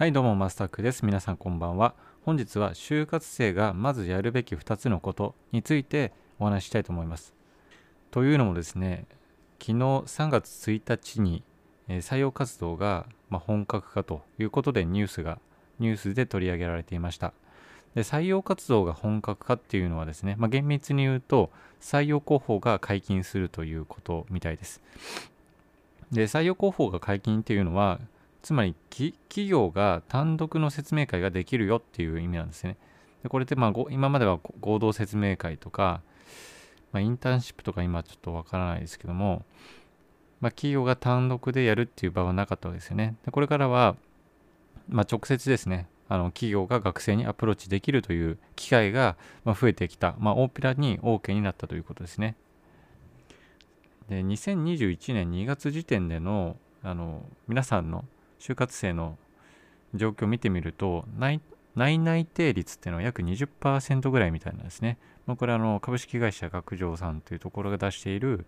はいどうもマスタークです。皆さんこんばんは。本日は就活生がまずやるべき2つのことについてお話ししたいと思います。というのもですね昨日3月1日に採用活動が本格化ということでニュースがニュースで取り上げられていました。で採用活動が本格化っていうのはですね、まあ、厳密に言うと採用広報が解禁するということみたいです。で採用広報が解禁っていうのはつまり企業が単独の説明会ができるよっていう意味なんですね。でこれってまあ今までは合同説明会とか、まあ、インターンシップとか今ちょっとわからないですけども、まあ、企業が単独でやるっていう場はなかったわけですよね。でこれからは、まあ、直接ですね、あの企業が学生にアプローチできるという機会が増えてきた、まあ、大っぴらに OK になったということですね。で2021年2月時点でのあの皆さんの就活生の状況を見てみると内内定率っていうのは約20%ぐらいみたいなんですね。まあ、これはあの株式会社学上さんというところが出している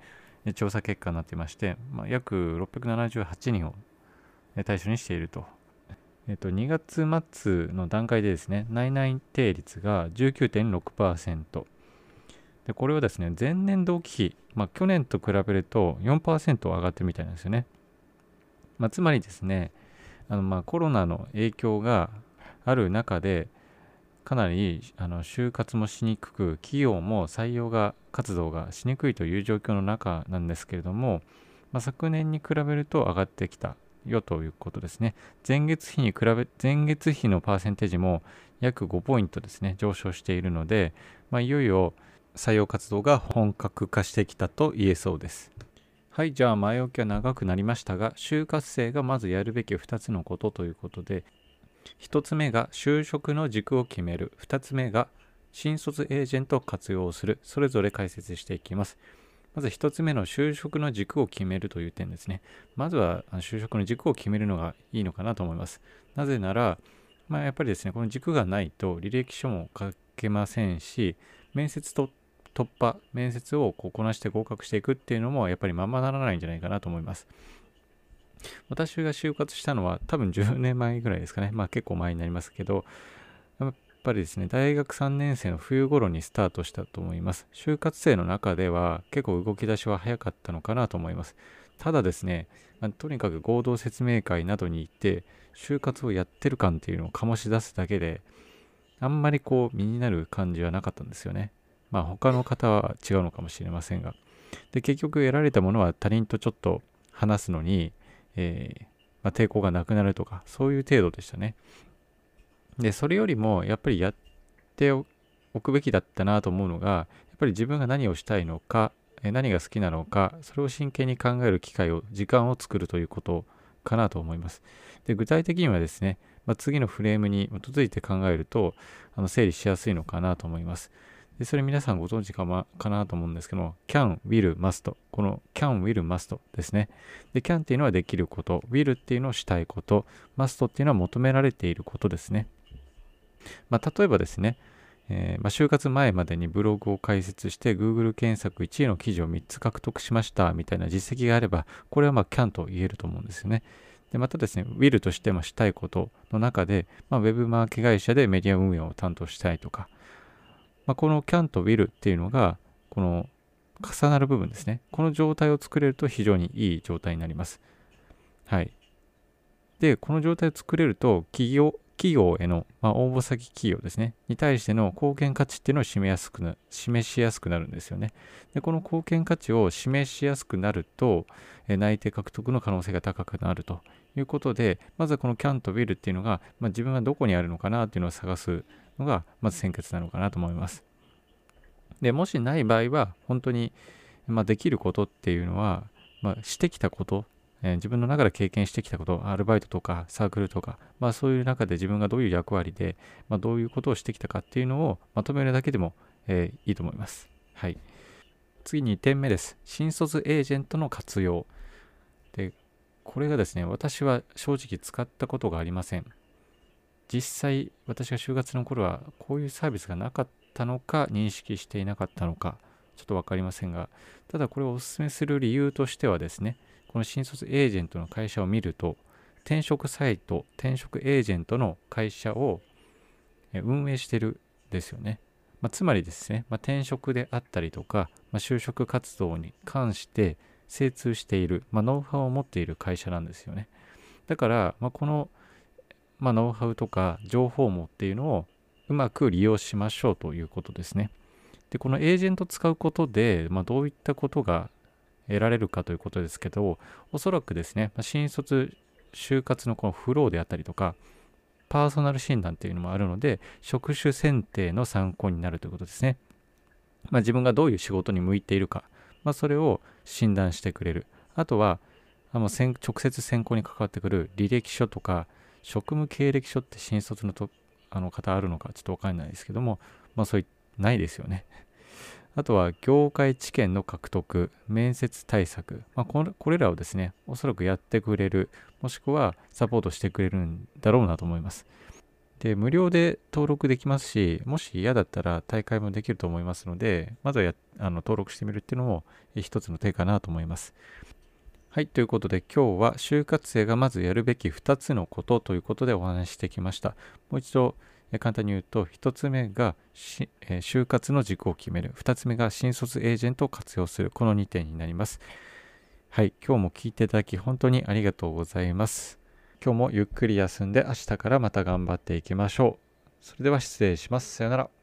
調査結果になっていまして、まあ、約678人を対象にしていると。えっと、2月末の段階でですね、内内定率が19.6%。で、これはですね、前年同期比、まあ、去年と比べると4%上がってるみたいなんですよね。まあ、つまりですね、あのまあコロナの影響がある中でかなりあの就活もしにくく企業も採用が活動がしにくいという状況の中なんですけれども、まあ、昨年に比べると上がってきたよということですね。前月比に比べ前月比のパーセンテージも約5ポイントですね上昇しているので、まあ、いよいよ採用活動が本格化してきたと言えそうです。はい、じゃあ前置きは長くなりましたが、就活生がまずやるべき2つのことということで、1つ目が就職の軸を決める、2つ目が新卒エージェントを活用する、それぞれ解説していきます。まず1つ目の就職の軸を決めるという点ですね。まずは就職の軸を決めるのがいいのかなと思います。なぜなら、まあ、やっぱりですね、この軸がないと履歴書も書けませんし、面接と突破、面接をこうこなして合格していくっていうのもやっぱりままならないんじゃないかなと思います。私が就活したのは多分10年前ぐらいですかね。まあ結構前になりますけど、やっぱりですね、大学3年生の冬頃にスタートしたと思います。就活生の中では結構動き出しは早かったのかなと思います。ただですね、まあ、とにかく合同説明会などに行って、就活をやってる感っていうのを醸し出すだけで、あんまりこう身になる感じはなかったんですよね。まあ他の方は違うのかもしれませんが。で、結局得られたものは他人とちょっと話すのに、えー、まあ、抵抗がなくなるとか、そういう程度でしたね。で、それよりもやっぱりやっておくべきだったなと思うのが、やっぱり自分が何をしたいのか、何が好きなのか、それを真剣に考える機会を、時間を作るということかなと思います。で具体的にはですね、まあ、次のフレームに基づいて考えるとあの整理しやすいのかなと思います。でそれ皆さんご存知か,、ま、かなと思うんですけども、can, will, must。この can, will, must ですね。で、can っていうのはできること、will っていうのをしたいこと、must っていうのは求められていることですね。まあ、例えばですね、えー、まあ、就活前までにブログを開設して Google 検索1位の記事を3つ獲得しましたみたいな実績があれば、これはまあ can と言えると思うんですよね。でまたですね、will としてもしたいことの中で、まあ、ウェブマーケ会社でメディア運営を担当したいとか、まあ、この can と will っていうのが、この重なる部分ですね。この状態を作れると非常にいい状態になります。はい。で、この状態を作れると、企業、企業への、まあ、応募先企業ですね、に対しての貢献価値っていうのを示やすくな示しやすくなるんですよね。で、この貢献価値を示しやすくなると、え内定獲得の可能性が高くなるということで、まずはこの can と will っていうのが、まあ、自分がどこにあるのかなっていうのを探すのが、まず先決なのかなと思います。で、もしない場合は、本当に、まあ、できることっていうのは、まあ、してきたこと、えー、自分の中で経験してきたこと、アルバイトとかサークルとか、まあ、そういう中で自分がどういう役割で、ま、どういうことをしてきたかっていうのをまとめるだけでも、えー、いいと思います。はい。次2点目です。新卒エージェントの活用。で、これがですね、私は正直使ったことがありません。実際私が就活の頃はこういうサービスがなかったのか認識していなかったのかちょっと分かりませんがただこれをお勧めする理由としてはですねこの新卒エージェントの会社を見ると転職サイト転職エージェントの会社を運営してるんですよね。まあ、つまりですね、まあ、転職であったりとか、まあ、就職活動に関して精通している、ま、ノウハウを持っている会社なんですよね。だから、ま、この、まあ、ノウハウとか情報網っていうのをうまく利用しましょうということですね。で、このエージェント使うことで、まあ、どういったことが得られるかということですけど、おそらくですね、まあ、新卒就活のこのフローであったりとか、パーソナル診断っていうのもあるので、職種選定の参考になるということですね。まあ、自分がどういう仕事に向いているか、まあ、それを診断してくれる。あとは、あの直接選考に関わってくる履歴書とか、職務経歴書って新卒のとあの方あるのかちょっとわかんないですけども、まあそういないですよね。あとは業界知見の獲得、面接対策、まあ、これらをですね、おそらくやってくれる、もしくはサポートしてくれるんだろうなと思います。で、無料で登録できますし、もし嫌だったら大会もできると思いますので、まずはあの登録してみるっていうのも一つの手かなと思います。はい、ということで今日は就活生がまずやるべき2つのことということでお話ししてきました。もう一度簡単に言うと、1つ目がえ、就活の軸を決める。2つ目が新卒エージェントを活用する。この2点になります。はい、今日も聞いていただき本当にありがとうございます。今日もゆっくり休んで明日からまた頑張っていきましょう。それでは失礼します。さよなら。